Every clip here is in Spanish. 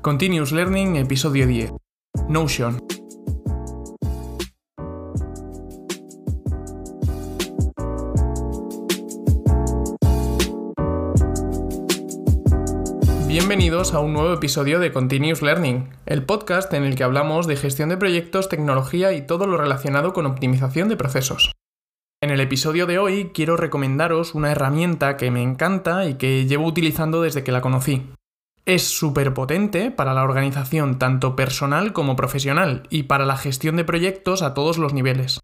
Continuous Learning, episodio 10. Notion. Bienvenidos a un nuevo episodio de Continuous Learning, el podcast en el que hablamos de gestión de proyectos, tecnología y todo lo relacionado con optimización de procesos. En el episodio de hoy quiero recomendaros una herramienta que me encanta y que llevo utilizando desde que la conocí. Es súper potente para la organización tanto personal como profesional y para la gestión de proyectos a todos los niveles.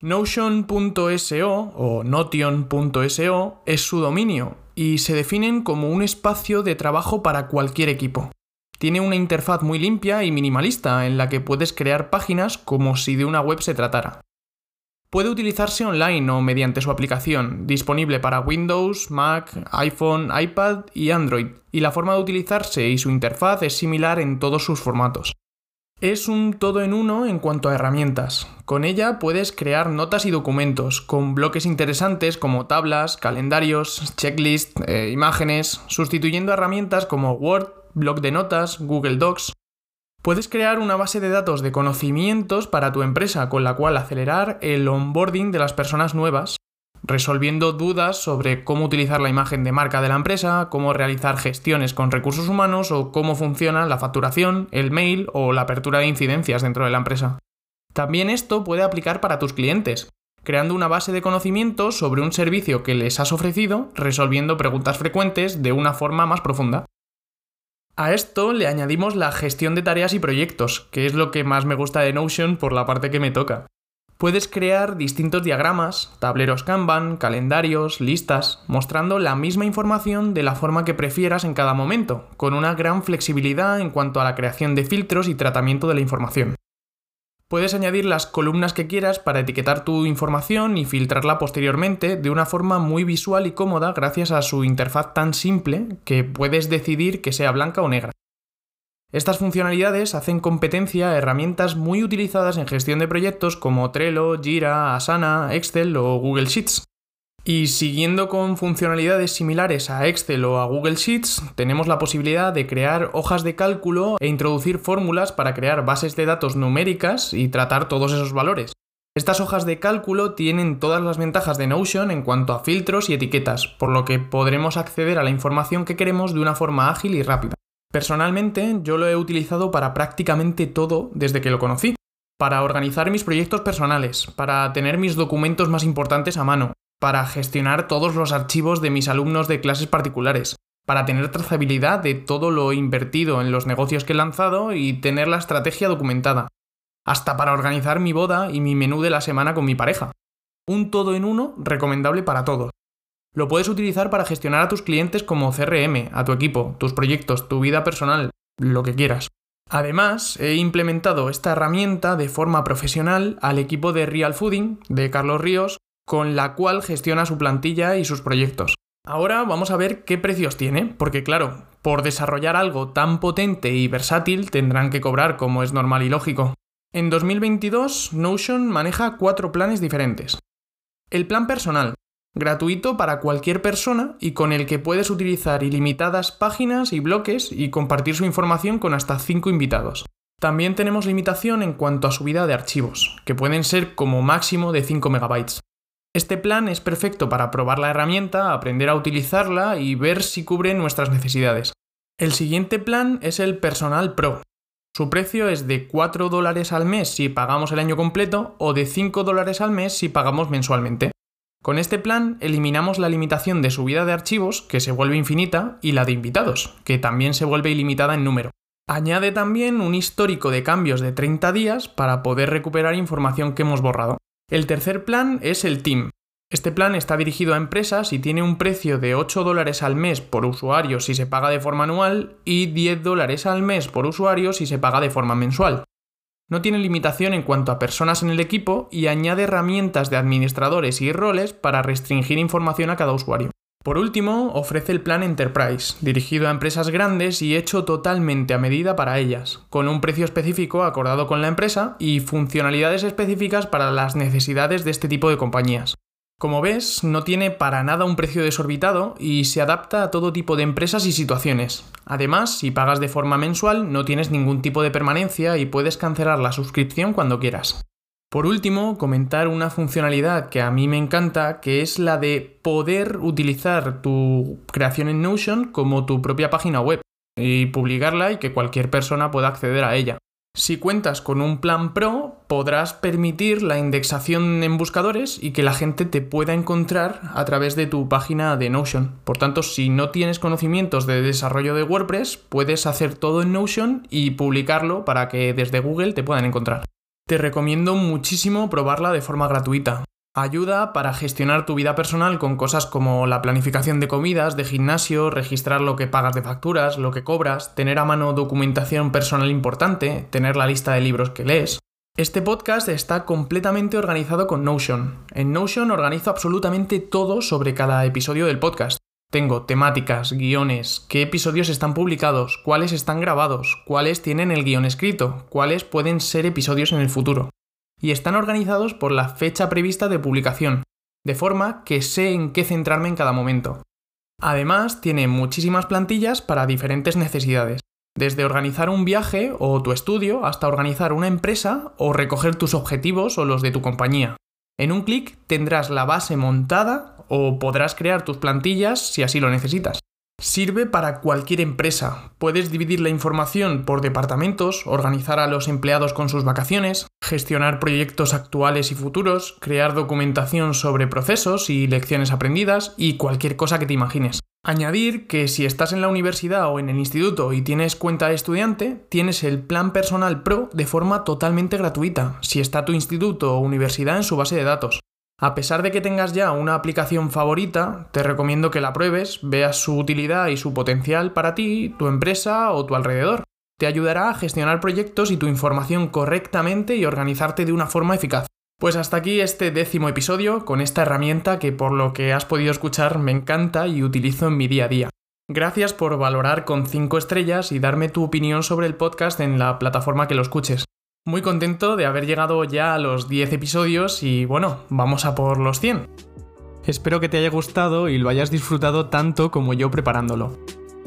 Notion.so o Notion.so es su dominio y se definen como un espacio de trabajo para cualquier equipo. Tiene una interfaz muy limpia y minimalista en la que puedes crear páginas como si de una web se tratara. Puede utilizarse online o mediante su aplicación, disponible para Windows, Mac, iPhone, iPad y Android, y la forma de utilizarse y su interfaz es similar en todos sus formatos. Es un todo en uno en cuanto a herramientas. Con ella puedes crear notas y documentos, con bloques interesantes como tablas, calendarios, checklists, eh, imágenes, sustituyendo herramientas como Word, blog de notas, Google Docs. Puedes crear una base de datos de conocimientos para tu empresa con la cual acelerar el onboarding de las personas nuevas, resolviendo dudas sobre cómo utilizar la imagen de marca de la empresa, cómo realizar gestiones con recursos humanos o cómo funciona la facturación, el mail o la apertura de incidencias dentro de la empresa. También esto puede aplicar para tus clientes, creando una base de conocimientos sobre un servicio que les has ofrecido, resolviendo preguntas frecuentes de una forma más profunda. A esto le añadimos la gestión de tareas y proyectos, que es lo que más me gusta de Notion por la parte que me toca. Puedes crear distintos diagramas, tableros Kanban, calendarios, listas, mostrando la misma información de la forma que prefieras en cada momento, con una gran flexibilidad en cuanto a la creación de filtros y tratamiento de la información. Puedes añadir las columnas que quieras para etiquetar tu información y filtrarla posteriormente de una forma muy visual y cómoda gracias a su interfaz tan simple que puedes decidir que sea blanca o negra. Estas funcionalidades hacen competencia a herramientas muy utilizadas en gestión de proyectos como Trello, Jira, Asana, Excel o Google Sheets. Y siguiendo con funcionalidades similares a Excel o a Google Sheets, tenemos la posibilidad de crear hojas de cálculo e introducir fórmulas para crear bases de datos numéricas y tratar todos esos valores. Estas hojas de cálculo tienen todas las ventajas de Notion en cuanto a filtros y etiquetas, por lo que podremos acceder a la información que queremos de una forma ágil y rápida. Personalmente, yo lo he utilizado para prácticamente todo desde que lo conocí. Para organizar mis proyectos personales, para tener mis documentos más importantes a mano, para gestionar todos los archivos de mis alumnos de clases particulares, para tener trazabilidad de todo lo invertido en los negocios que he lanzado y tener la estrategia documentada, hasta para organizar mi boda y mi menú de la semana con mi pareja. Un todo en uno recomendable para todos. Lo puedes utilizar para gestionar a tus clientes como CRM, a tu equipo, tus proyectos, tu vida personal, lo que quieras. Además, he implementado esta herramienta de forma profesional al equipo de Real Fooding de Carlos Ríos con la cual gestiona su plantilla y sus proyectos. Ahora vamos a ver qué precios tiene, porque claro, por desarrollar algo tan potente y versátil tendrán que cobrar como es normal y lógico. En 2022, Notion maneja cuatro planes diferentes. El plan personal, gratuito para cualquier persona y con el que puedes utilizar ilimitadas páginas y bloques y compartir su información con hasta 5 invitados. También tenemos limitación en cuanto a subida de archivos, que pueden ser como máximo de 5 megabytes. Este plan es perfecto para probar la herramienta, aprender a utilizarla y ver si cubre nuestras necesidades. El siguiente plan es el Personal Pro. Su precio es de 4 dólares al mes si pagamos el año completo o de 5 dólares al mes si pagamos mensualmente. Con este plan eliminamos la limitación de subida de archivos, que se vuelve infinita, y la de invitados, que también se vuelve ilimitada en número. Añade también un histórico de cambios de 30 días para poder recuperar información que hemos borrado. El tercer plan es el Team. Este plan está dirigido a empresas y tiene un precio de 8 dólares al mes por usuario si se paga de forma anual y 10 dólares al mes por usuario si se paga de forma mensual. No tiene limitación en cuanto a personas en el equipo y añade herramientas de administradores y roles para restringir información a cada usuario. Por último, ofrece el plan Enterprise, dirigido a empresas grandes y hecho totalmente a medida para ellas, con un precio específico acordado con la empresa y funcionalidades específicas para las necesidades de este tipo de compañías. Como ves, no tiene para nada un precio desorbitado y se adapta a todo tipo de empresas y situaciones. Además, si pagas de forma mensual, no tienes ningún tipo de permanencia y puedes cancelar la suscripción cuando quieras. Por último, comentar una funcionalidad que a mí me encanta, que es la de poder utilizar tu creación en Notion como tu propia página web y publicarla y que cualquier persona pueda acceder a ella. Si cuentas con un plan Pro, podrás permitir la indexación en buscadores y que la gente te pueda encontrar a través de tu página de Notion. Por tanto, si no tienes conocimientos de desarrollo de WordPress, puedes hacer todo en Notion y publicarlo para que desde Google te puedan encontrar. Te recomiendo muchísimo probarla de forma gratuita. Ayuda para gestionar tu vida personal con cosas como la planificación de comidas, de gimnasio, registrar lo que pagas de facturas, lo que cobras, tener a mano documentación personal importante, tener la lista de libros que lees. Este podcast está completamente organizado con Notion. En Notion organizo absolutamente todo sobre cada episodio del podcast. Tengo temáticas, guiones, qué episodios están publicados, cuáles están grabados, cuáles tienen el guion escrito, cuáles pueden ser episodios en el futuro y están organizados por la fecha prevista de publicación, de forma que sé en qué centrarme en cada momento. Además, tiene muchísimas plantillas para diferentes necesidades, desde organizar un viaje o tu estudio hasta organizar una empresa o recoger tus objetivos o los de tu compañía. En un clic tendrás la base montada o podrás crear tus plantillas si así lo necesitas. Sirve para cualquier empresa. Puedes dividir la información por departamentos, organizar a los empleados con sus vacaciones, gestionar proyectos actuales y futuros, crear documentación sobre procesos y lecciones aprendidas y cualquier cosa que te imagines. Añadir que si estás en la universidad o en el instituto y tienes cuenta de estudiante, tienes el plan personal pro de forma totalmente gratuita, si está tu instituto o universidad en su base de datos. A pesar de que tengas ya una aplicación favorita, te recomiendo que la pruebes, veas su utilidad y su potencial para ti, tu empresa o tu alrededor. Te ayudará a gestionar proyectos y tu información correctamente y organizarte de una forma eficaz. Pues hasta aquí este décimo episodio con esta herramienta que por lo que has podido escuchar me encanta y utilizo en mi día a día. Gracias por valorar con 5 estrellas y darme tu opinión sobre el podcast en la plataforma que lo escuches. Muy contento de haber llegado ya a los 10 episodios y bueno, vamos a por los 100. Espero que te haya gustado y lo hayas disfrutado tanto como yo preparándolo.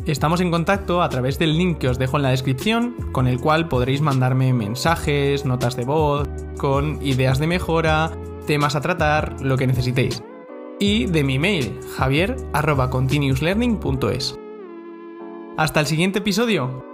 Estamos en contacto a través del link que os dejo en la descripción, con el cual podréis mandarme mensajes, notas de voz, con ideas de mejora, temas a tratar, lo que necesitéis. Y de mi mail, javier.continuouslearning.es. Hasta el siguiente episodio.